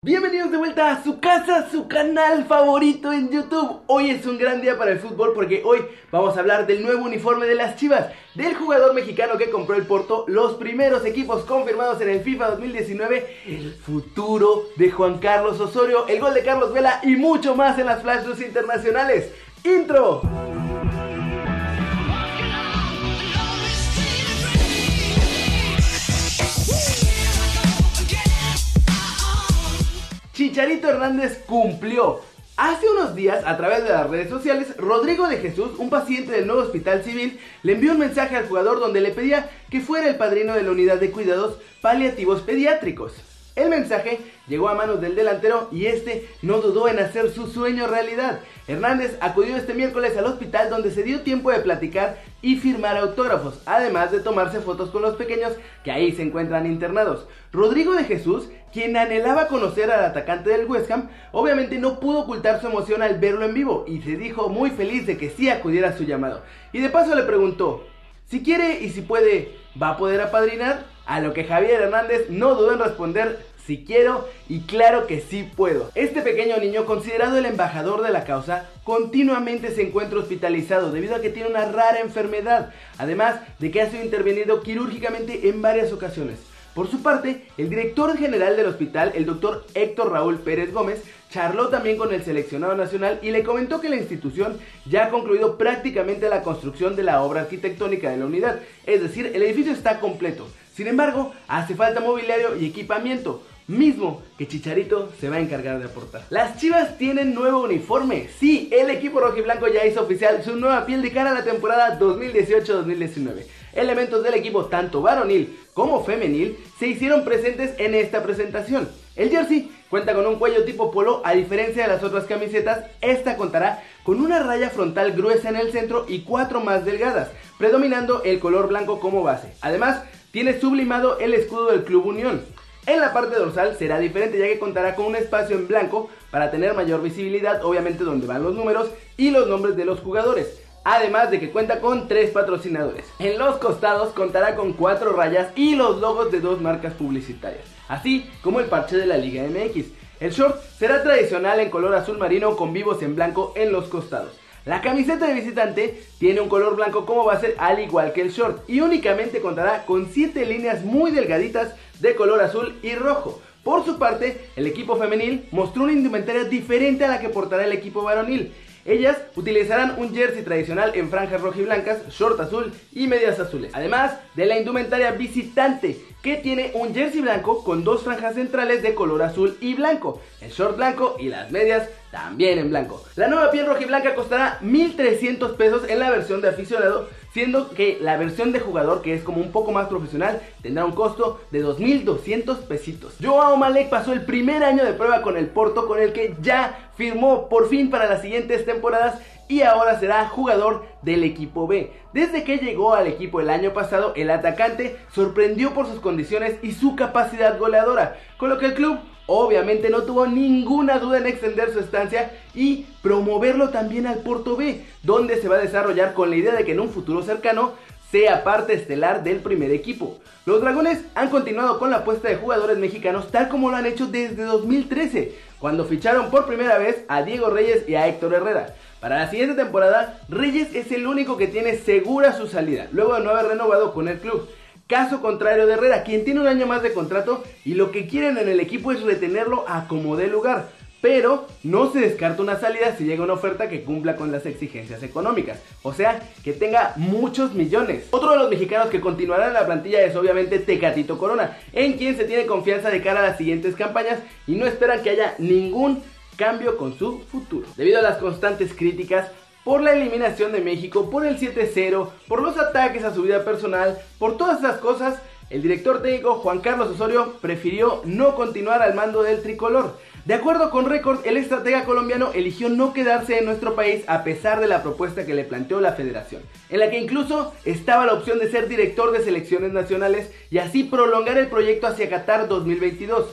Bienvenidos de vuelta a su casa, su canal favorito en YouTube. Hoy es un gran día para el fútbol porque hoy vamos a hablar del nuevo uniforme de las Chivas, del jugador mexicano que compró el Porto, los primeros equipos confirmados en el FIFA 2019, el futuro de Juan Carlos Osorio, el gol de Carlos Vela y mucho más en las Flash News internacionales. Intro. Chicharito Hernández cumplió. Hace unos días, a través de las redes sociales, Rodrigo de Jesús, un paciente del nuevo hospital civil, le envió un mensaje al jugador donde le pedía que fuera el padrino de la unidad de cuidados paliativos pediátricos. El mensaje llegó a manos del delantero y este no dudó en hacer su sueño realidad. Hernández acudió este miércoles al hospital donde se dio tiempo de platicar y firmar autógrafos, además de tomarse fotos con los pequeños que ahí se encuentran internados. Rodrigo de Jesús, quien anhelaba conocer al atacante del West Ham, obviamente no pudo ocultar su emoción al verlo en vivo y se dijo muy feliz de que sí acudiera a su llamado. Y de paso le preguntó, si quiere y si puede, ¿va a poder apadrinar? A lo que Javier Hernández no dudó en responder si quiero y claro que sí puedo. Este pequeño niño, considerado el embajador de la causa, continuamente se encuentra hospitalizado debido a que tiene una rara enfermedad, además de que ha sido intervenido quirúrgicamente en varias ocasiones. Por su parte, el director general del hospital, el doctor Héctor Raúl Pérez Gómez, charló también con el seleccionado nacional y le comentó que la institución ya ha concluido prácticamente la construcción de la obra arquitectónica de la unidad, es decir, el edificio está completo. Sin embargo, hace falta mobiliario y equipamiento, mismo que Chicharito se va a encargar de aportar. Las Chivas tienen nuevo uniforme. Sí, el equipo rojiblanco ya hizo oficial su nueva piel de cara a la temporada 2018-2019. Elementos del equipo tanto varonil como femenil se hicieron presentes en esta presentación. El jersey cuenta con un cuello tipo polo, a diferencia de las otras camisetas, esta contará con una raya frontal gruesa en el centro y cuatro más delgadas, predominando el color blanco como base. Además, tiene sublimado el escudo del Club Unión. En la parte dorsal será diferente ya que contará con un espacio en blanco para tener mayor visibilidad, obviamente donde van los números y los nombres de los jugadores. Además de que cuenta con tres patrocinadores. En los costados contará con cuatro rayas y los logos de dos marcas publicitarias, así como el parche de la Liga MX. El short será tradicional en color azul marino con vivos en blanco en los costados. La camiseta de visitante tiene un color blanco como base al igual que el short y únicamente contará con 7 líneas muy delgaditas de color azul y rojo. Por su parte, el equipo femenil mostró una indumentaria diferente a la que portará el equipo varonil. Ellas utilizarán un jersey tradicional en franjas rojas y blancas, short azul y medias azules. Además de la indumentaria visitante, que tiene un jersey blanco con dos franjas centrales de color azul y blanco, el short blanco y las medias también en blanco. La nueva piel roja y blanca costará 1300 pesos en la versión de aficionado, siendo que la versión de jugador, que es como un poco más profesional, tendrá un costo de 2200 pesitos. Joao Malek pasó el primer año de prueba con el Porto, con el que ya firmó por fin para las siguientes temporadas y ahora será jugador del equipo B. Desde que llegó al equipo el año pasado, el atacante sorprendió por sus condiciones y su capacidad goleadora, con lo que el club obviamente no tuvo ninguna duda en extender su estancia y promoverlo también al Porto B, donde se va a desarrollar con la idea de que en un futuro cercano sea parte estelar del primer equipo. Los Dragones han continuado con la apuesta de jugadores mexicanos tal como lo han hecho desde 2013, cuando ficharon por primera vez a Diego Reyes y a Héctor Herrera. Para la siguiente temporada, Reyes es el único que tiene segura su salida, luego de no haber renovado con el club. Caso contrario de Herrera, quien tiene un año más de contrato y lo que quieren en el equipo es retenerlo a como dé lugar. Pero no se descarta una salida si llega una oferta que cumpla con las exigencias económicas. O sea, que tenga muchos millones. Otro de los mexicanos que continuará en la plantilla es obviamente Tecatito Corona, en quien se tiene confianza de cara a las siguientes campañas y no esperan que haya ningún cambio con su futuro. Debido a las constantes críticas por la eliminación de México, por el 7-0, por los ataques a su vida personal, por todas esas cosas, el director técnico Juan Carlos Osorio prefirió no continuar al mando del tricolor. De acuerdo con Record, el estratega colombiano eligió no quedarse en nuestro país a pesar de la propuesta que le planteó la federación, en la que incluso estaba la opción de ser director de selecciones nacionales y así prolongar el proyecto hacia Qatar 2022.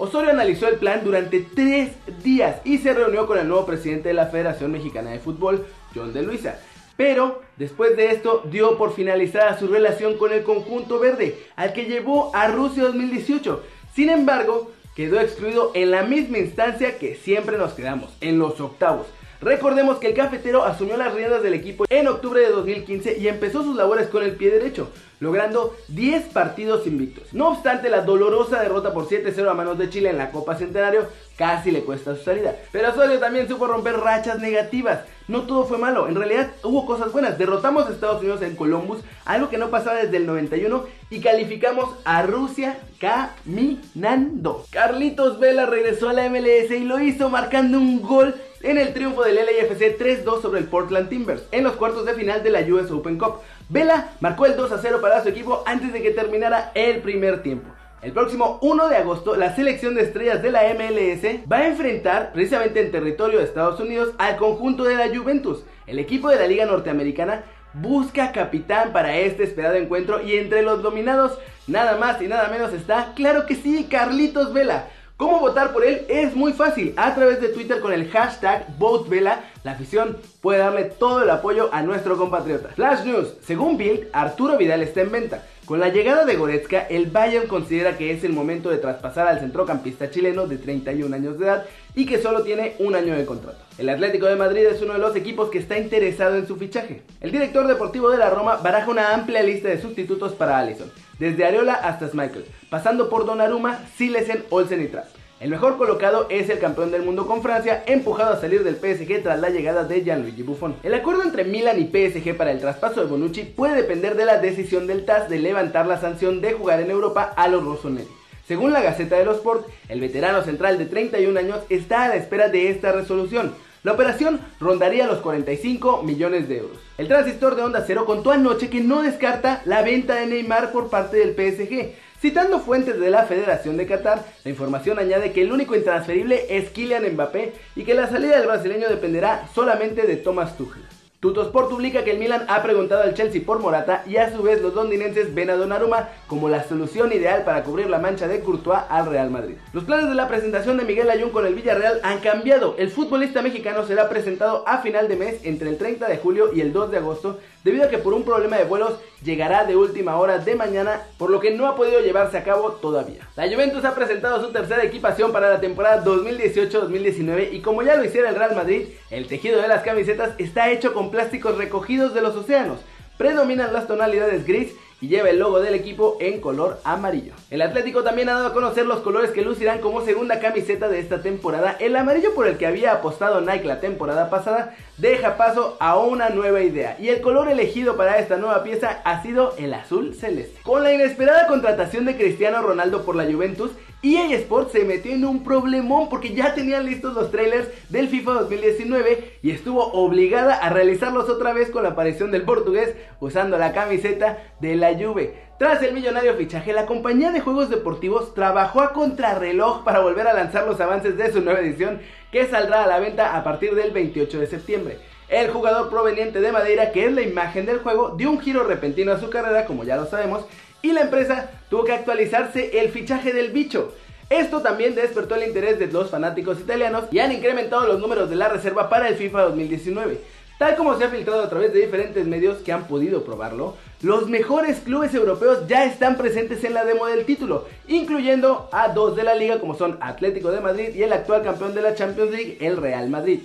Osorio analizó el plan durante tres días y se reunió con el nuevo presidente de la Federación Mexicana de Fútbol, John de Luisa. Pero después de esto dio por finalizada su relación con el conjunto verde, al que llevó a Rusia 2018. Sin embargo, quedó excluido en la misma instancia que siempre nos quedamos, en los octavos. Recordemos que el cafetero asumió las riendas del equipo en octubre de 2015 y empezó sus labores con el pie derecho, logrando 10 partidos invictos. No obstante, la dolorosa derrota por 7-0 a manos de Chile en la Copa Centenario casi le cuesta su salida. Pero Osorio también supo romper rachas negativas. No todo fue malo, en realidad hubo cosas buenas. Derrotamos a Estados Unidos en Columbus, algo que no pasaba desde el 91, y calificamos a Rusia caminando. Carlitos Vela regresó a la MLS y lo hizo marcando un gol en el triunfo del LAFC 3-2 sobre el Portland Timbers en los cuartos de final de la US Open Cup. Vela marcó el 2-0 para su equipo antes de que terminara el primer tiempo. El próximo 1 de agosto, la selección de estrellas de la MLS va a enfrentar, precisamente en territorio de Estados Unidos, al conjunto de la Juventus. El equipo de la Liga Norteamericana busca capitán para este esperado encuentro y entre los dominados, nada más y nada menos está, claro que sí, Carlitos Vela. ¿Cómo votar por él? Es muy fácil. A través de Twitter con el hashtag VoteVela, la afición puede darle todo el apoyo a nuestro compatriota. Flash News. Según Bill, Arturo Vidal está en venta. Con la llegada de Goretzka, el Bayern considera que es el momento de traspasar al centrocampista chileno de 31 años de edad y que solo tiene un año de contrato. El Atlético de Madrid es uno de los equipos que está interesado en su fichaje. El director deportivo de la Roma baraja una amplia lista de sustitutos para Allison desde Areola hasta Schmeichel, pasando por Donnarumma, Silesen, Olsen y Trapp. El mejor colocado es el campeón del mundo con Francia, empujado a salir del PSG tras la llegada de Gianluigi Buffon. El acuerdo entre Milan y PSG para el traspaso de Bonucci puede depender de la decisión del TAS de levantar la sanción de jugar en Europa a los rossoneri. Según la Gaceta de los Sport, el veterano central de 31 años está a la espera de esta resolución, la operación rondaría los 45 millones de euros. El transistor de Onda Cero contó anoche que no descarta la venta de Neymar por parte del PSG. Citando fuentes de la Federación de Qatar, la información añade que el único intransferible es Kylian Mbappé y que la salida del brasileño dependerá solamente de Thomas Tuchel. Tutosport publica que el Milan ha preguntado al Chelsea por Morata y a su vez los londinenses ven a Donnarumma como la solución ideal para cubrir la mancha de Courtois al Real Madrid. Los planes de la presentación de Miguel Ayun con el Villarreal han cambiado. El futbolista mexicano será presentado a final de mes entre el 30 de julio y el 2 de agosto debido a que por un problema de vuelos llegará de última hora de mañana, por lo que no ha podido llevarse a cabo todavía. La Juventus ha presentado su tercera equipación para la temporada 2018-2019 y como ya lo hiciera el Real Madrid, el tejido de las camisetas está hecho con plásticos recogidos de los océanos. Predominan las tonalidades gris y lleva el logo del equipo en color amarillo. El Atlético también ha dado a conocer los colores que lucirán como segunda camiseta de esta temporada. El amarillo por el que había apostado Nike la temporada pasada deja paso a una nueva idea y el color elegido para esta nueva pieza ha sido el azul celeste. Con la inesperada contratación de Cristiano Ronaldo por la Juventus, EA Sports se metió en un problemón porque ya tenían listos los trailers del FIFA 2019 y estuvo obligada a realizarlos otra vez con la aparición del portugués usando la camiseta de la Juve. Tras el millonario fichaje, la compañía de juegos deportivos trabajó a contrarreloj para volver a lanzar los avances de su nueva edición que saldrá a la venta a partir del 28 de septiembre. El jugador proveniente de Madeira, que es la imagen del juego, dio un giro repentino a su carrera, como ya lo sabemos, y la empresa tuvo que actualizarse el fichaje del bicho. Esto también despertó el interés de los fanáticos italianos y han incrementado los números de la reserva para el FIFA 2019. Tal como se ha filtrado a través de diferentes medios que han podido probarlo, los mejores clubes europeos ya están presentes en la demo del título, incluyendo a dos de la liga como son Atlético de Madrid y el actual campeón de la Champions League, el Real Madrid.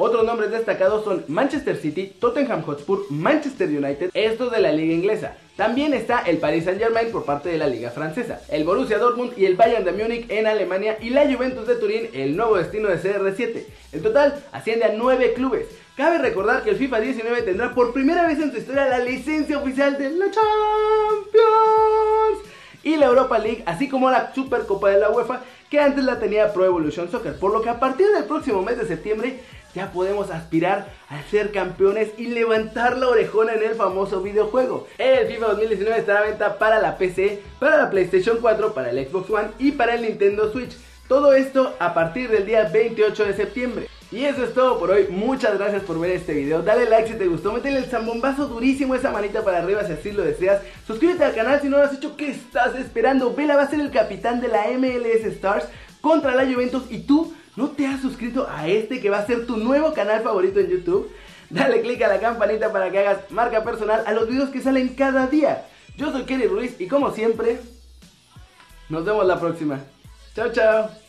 Otros nombres destacados son Manchester City, Tottenham Hotspur, Manchester United, estos de la liga inglesa. También está el Paris Saint Germain por parte de la liga francesa, el Borussia Dortmund y el Bayern de Múnich en Alemania y la Juventus de Turín, el nuevo destino de CR7. El total asciende a 9 clubes. Cabe recordar que el FIFA 19 tendrá por primera vez en su historia la licencia oficial de la Champions y la Europa League, así como la Supercopa de la UEFA, que antes la tenía Pro Evolution Soccer, por lo que a partir del próximo mes de septiembre ya podemos aspirar a ser campeones y levantar la orejona en el famoso videojuego. El FIFA 2019 estará a venta para la PC, para la PlayStation 4, para el Xbox One y para el Nintendo Switch. Todo esto a partir del día 28 de septiembre. Y eso es todo por hoy, muchas gracias por ver este video, dale like si te gustó, métele el zambombazo durísimo esa manita para arriba si así lo deseas, suscríbete al canal si no lo has hecho, ¿qué estás esperando? Vela va a ser el capitán de la MLS Stars contra la Juventus y tú no te has suscrito a este que va a ser tu nuevo canal favorito en YouTube, dale click a la campanita para que hagas marca personal a los videos que salen cada día. Yo soy Kelly Ruiz y como siempre, nos vemos la próxima. Chao, chao.